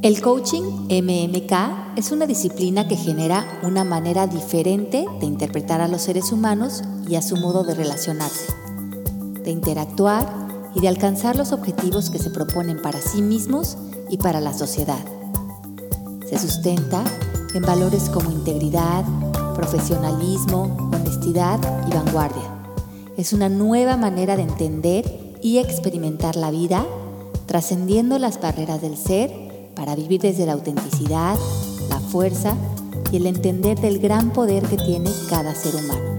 El coaching MMK es una disciplina que genera una manera diferente de interpretar a los seres humanos y a su modo de relacionarse, de interactuar y de alcanzar los objetivos que se proponen para sí mismos y para la sociedad. Se sustenta en valores como integridad, profesionalismo, honestidad y vanguardia. Es una nueva manera de entender y experimentar la vida, trascendiendo las barreras del ser para vivir desde la autenticidad, la fuerza y el entender del gran poder que tiene cada ser humano.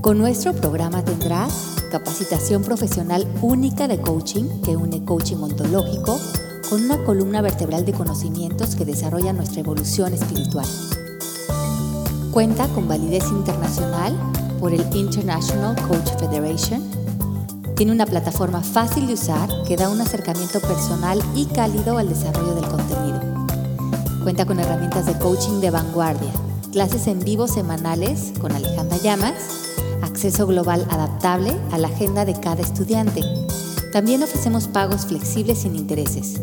Con nuestro programa tendrás capacitación profesional única de coaching que une coaching ontológico con una columna vertebral de conocimientos que desarrolla nuestra evolución espiritual. Cuenta con validez internacional por el International Coach Federation tiene una plataforma fácil de usar que da un acercamiento personal y cálido al desarrollo del contenido. Cuenta con herramientas de coaching de vanguardia, clases en vivo semanales con Alejandra Llamas, acceso global adaptable a la agenda de cada estudiante. También ofrecemos pagos flexibles sin intereses.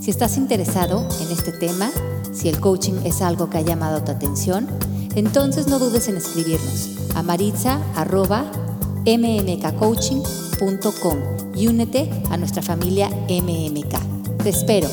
Si estás interesado en este tema, si el coaching es algo que ha llamado tu atención, entonces no dudes en escribirnos a maritza.mmkcoaching.com y únete a nuestra familia MMK. Te espero.